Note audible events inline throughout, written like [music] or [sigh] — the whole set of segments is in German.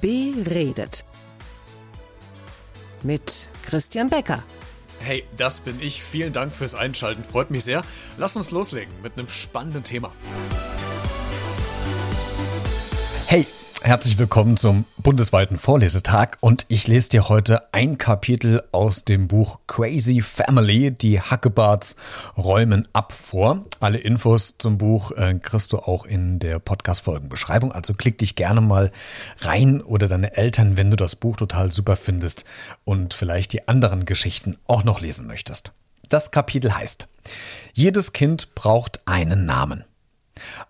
Beredet. Mit Christian Becker. Hey, das bin ich. Vielen Dank fürs Einschalten. Freut mich sehr. Lass uns loslegen mit einem spannenden Thema. Hey, Herzlich willkommen zum bundesweiten Vorlesetag und ich lese dir heute ein Kapitel aus dem Buch Crazy Family, die Hackebarts räumen ab vor. Alle Infos zum Buch äh, kriegst du auch in der Podcast-Folgenbeschreibung, also klick dich gerne mal rein oder deine Eltern, wenn du das Buch total super findest und vielleicht die anderen Geschichten auch noch lesen möchtest. Das Kapitel heißt, jedes Kind braucht einen Namen.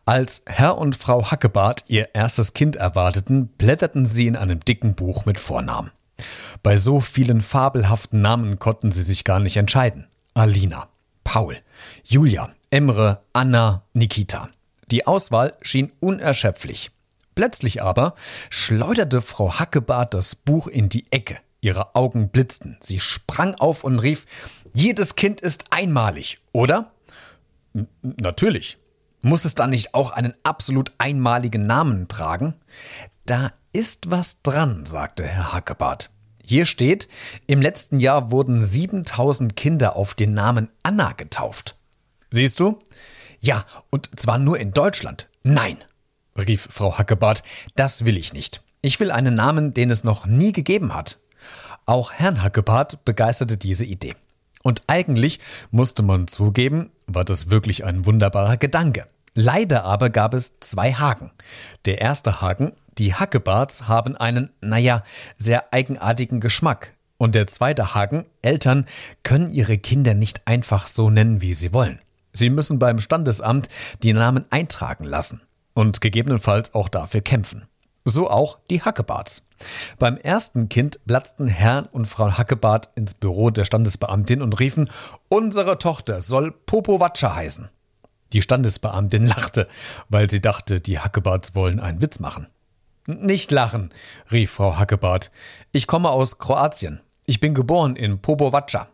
Als Herr und Frau Hackebart ihr erstes Kind erwarteten, blätterten sie in einem dicken Buch mit Vornamen. Bei so vielen fabelhaften Namen konnten sie sich gar nicht entscheiden. Alina, Paul, Julia, Emre, Anna, Nikita. Die Auswahl schien unerschöpflich. Plötzlich aber schleuderte Frau Hackebart das Buch in die Ecke. Ihre Augen blitzten. Sie sprang auf und rief: Jedes Kind ist einmalig, oder? N natürlich, muss es dann nicht auch einen absolut einmaligen Namen tragen? Da ist was dran, sagte Herr Hackebart. Hier steht, im letzten Jahr wurden 7000 Kinder auf den Namen Anna getauft. Siehst du? Ja, und zwar nur in Deutschland. Nein, rief Frau Hackebart, das will ich nicht. Ich will einen Namen, den es noch nie gegeben hat. Auch Herrn Hackebart begeisterte diese Idee. Und eigentlich musste man zugeben, war das wirklich ein wunderbarer Gedanke. Leider aber gab es zwei Haken. Der erste Haken, die Hackebarts haben einen, naja, sehr eigenartigen Geschmack. Und der zweite Haken, Eltern können ihre Kinder nicht einfach so nennen, wie sie wollen. Sie müssen beim Standesamt die Namen eintragen lassen und gegebenenfalls auch dafür kämpfen. So auch die Hackebarts. Beim ersten Kind platzten Herrn und Frau Hackebart ins Büro der Standesbeamtin und riefen, unsere Tochter soll Popowatscha heißen. Die Standesbeamtin [laughs] lachte, weil sie dachte, die Hackebarts wollen einen Witz machen. Nicht lachen, rief Frau Hackebart. Ich komme aus Kroatien. Ich bin geboren in Popovaca.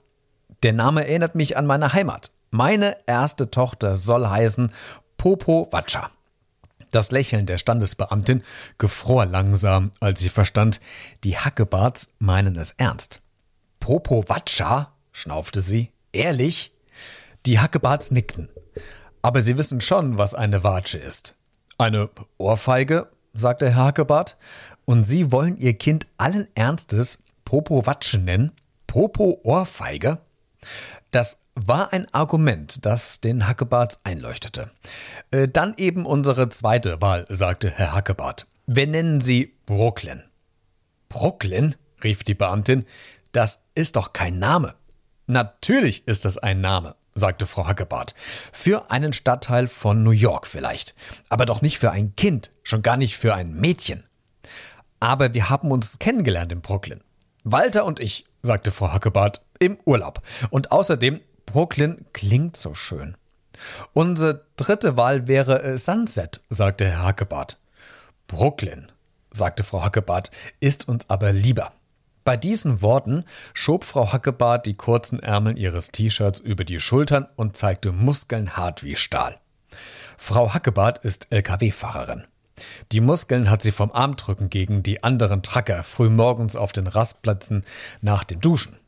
Der Name erinnert mich an meine Heimat. Meine erste Tochter soll heißen Popovaca. Das Lächeln der Standesbeamtin gefror langsam, als sie verstand, die Hackebarts meinen es ernst. Popovaca? schnaufte sie. Ehrlich? Die Hackebarts nickten. Aber Sie wissen schon, was eine Watsche ist. Eine Ohrfeige, sagte Herr Hackebart. Und Sie wollen Ihr Kind allen Ernstes Popo Watsche nennen? Popo Ohrfeige? Das war ein Argument, das den Hackebarts einleuchtete. Äh, dann eben unsere zweite Wahl, sagte Herr Hackebart. Wir nennen sie Brooklyn. Brooklyn? rief die Beamtin. Das ist doch kein Name. Natürlich ist es ein Name sagte Frau Hackebart. Für einen Stadtteil von New York vielleicht. Aber doch nicht für ein Kind, schon gar nicht für ein Mädchen. Aber wir haben uns kennengelernt in Brooklyn. Walter und ich, sagte Frau Hackebart, im Urlaub. Und außerdem, Brooklyn klingt so schön. Unsere dritte Wahl wäre äh, Sunset, sagte Herr Hackebart. Brooklyn, sagte Frau Hackebart, ist uns aber lieber. Bei diesen Worten schob Frau Hackebart die kurzen Ärmel ihres T-Shirts über die Schultern und zeigte Muskeln hart wie Stahl. Frau Hackebart ist Lkw-Fahrerin. Die Muskeln hat sie vom Armdrücken gegen die anderen Tracker frühmorgens auf den Rastplätzen nach dem Duschen.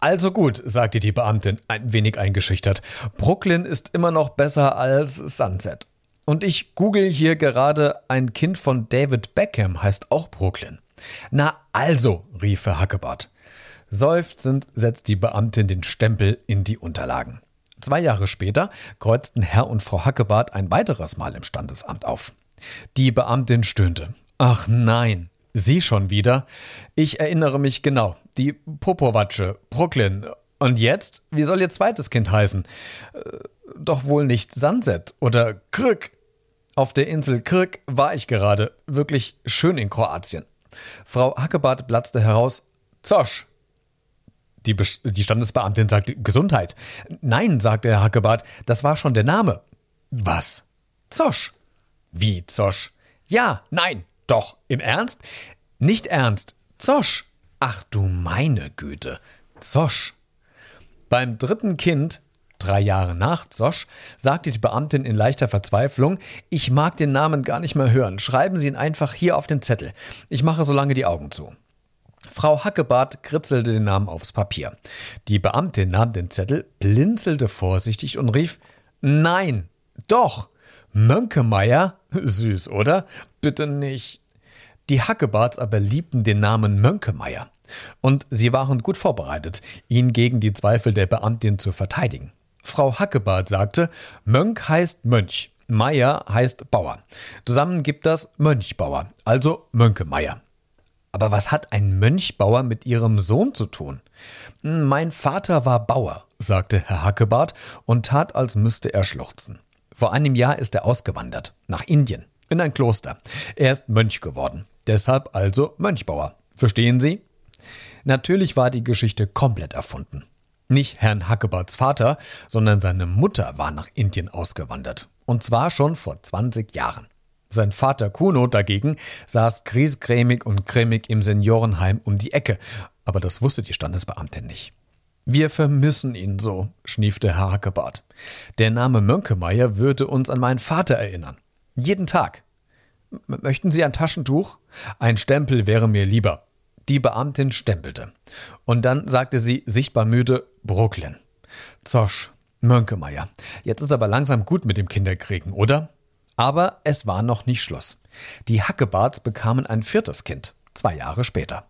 Also gut, sagte die Beamtin, ein wenig eingeschüchtert. Brooklyn ist immer noch besser als Sunset. Und ich google hier gerade, ein Kind von David Beckham heißt auch Brooklyn. Na also, rief Herr Hackebart. Seufzend setzt die Beamtin den Stempel in die Unterlagen. Zwei Jahre später kreuzten Herr und Frau Hackebart ein weiteres Mal im Standesamt auf. Die Beamtin stöhnte. Ach nein, Sie schon wieder? Ich erinnere mich genau. Die Popowatsche, Brooklyn. Und jetzt? Wie soll Ihr zweites Kind heißen? Äh, doch wohl nicht Sunset oder Krk. Auf der Insel Krk war ich gerade. Wirklich schön in Kroatien. Frau Hackebart platzte heraus: Zosch. Die, die Standesbeamtin sagte: Gesundheit. Nein, sagte Herr Hackebart, das war schon der Name. Was? Zosch. Wie Zosch? Ja, nein, doch. Im Ernst? Nicht ernst. Zosch. Ach du meine Güte. Zosch. Beim dritten Kind Drei Jahre nach Zosch sagte die Beamtin in leichter Verzweiflung, ich mag den Namen gar nicht mehr hören, schreiben Sie ihn einfach hier auf den Zettel. Ich mache so lange die Augen zu. Frau Hackebart kritzelte den Namen aufs Papier. Die Beamtin nahm den Zettel, blinzelte vorsichtig und rief Nein, doch. Mönkemeier? Süß, oder? Bitte nicht. Die Hackebarts aber liebten den Namen Mönkemeier. Und sie waren gut vorbereitet, ihn gegen die Zweifel der Beamtin zu verteidigen. Frau Hackebart sagte, Mönk heißt Mönch, Meier heißt Bauer. Zusammen gibt das Mönchbauer, also Mönkemeier. Aber was hat ein Mönchbauer mit ihrem Sohn zu tun? Mein Vater war Bauer, sagte Herr Hackebart und tat, als müsste er schluchzen. Vor einem Jahr ist er ausgewandert, nach Indien, in ein Kloster. Er ist Mönch geworden, deshalb also Mönchbauer. Verstehen Sie? Natürlich war die Geschichte komplett erfunden. Nicht Herrn Hackebarts Vater, sondern seine Mutter war nach Indien ausgewandert. Und zwar schon vor 20 Jahren. Sein Vater Kuno dagegen saß griesgrämig und grimmig im Seniorenheim um die Ecke, aber das wusste die Standesbeamtin nicht. Wir vermissen ihn so, schniefte Herr Hackebart. Der Name Mönkemeier würde uns an meinen Vater erinnern. Jeden Tag. Möchten Sie ein Taschentuch? Ein Stempel wäre mir lieber. Die Beamtin stempelte. Und dann sagte sie, sichtbar müde, Brooklyn. Zosch, Mönkemeier. Jetzt ist aber langsam gut mit dem Kinderkriegen, oder? Aber es war noch nicht Schluss. Die Hackebarts bekamen ein viertes Kind, zwei Jahre später.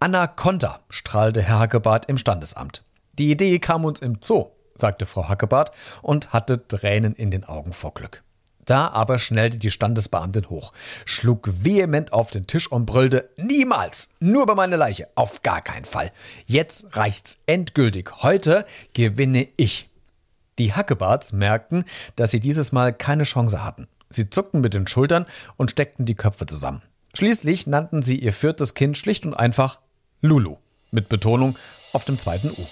Anna Konter, strahlte Herr Hackebart im Standesamt. Die Idee kam uns im Zoo, sagte Frau Hackebart und hatte Tränen in den Augen vor Glück. Da aber schnellte die Standesbeamtin hoch, schlug vehement auf den Tisch und brüllte: Niemals! Nur bei meiner Leiche! Auf gar keinen Fall! Jetzt reicht's endgültig. Heute gewinne ich. Die Hackebarts merkten, dass sie dieses Mal keine Chance hatten. Sie zuckten mit den Schultern und steckten die Köpfe zusammen. Schließlich nannten sie ihr viertes Kind schlicht und einfach Lulu, mit Betonung auf dem zweiten U.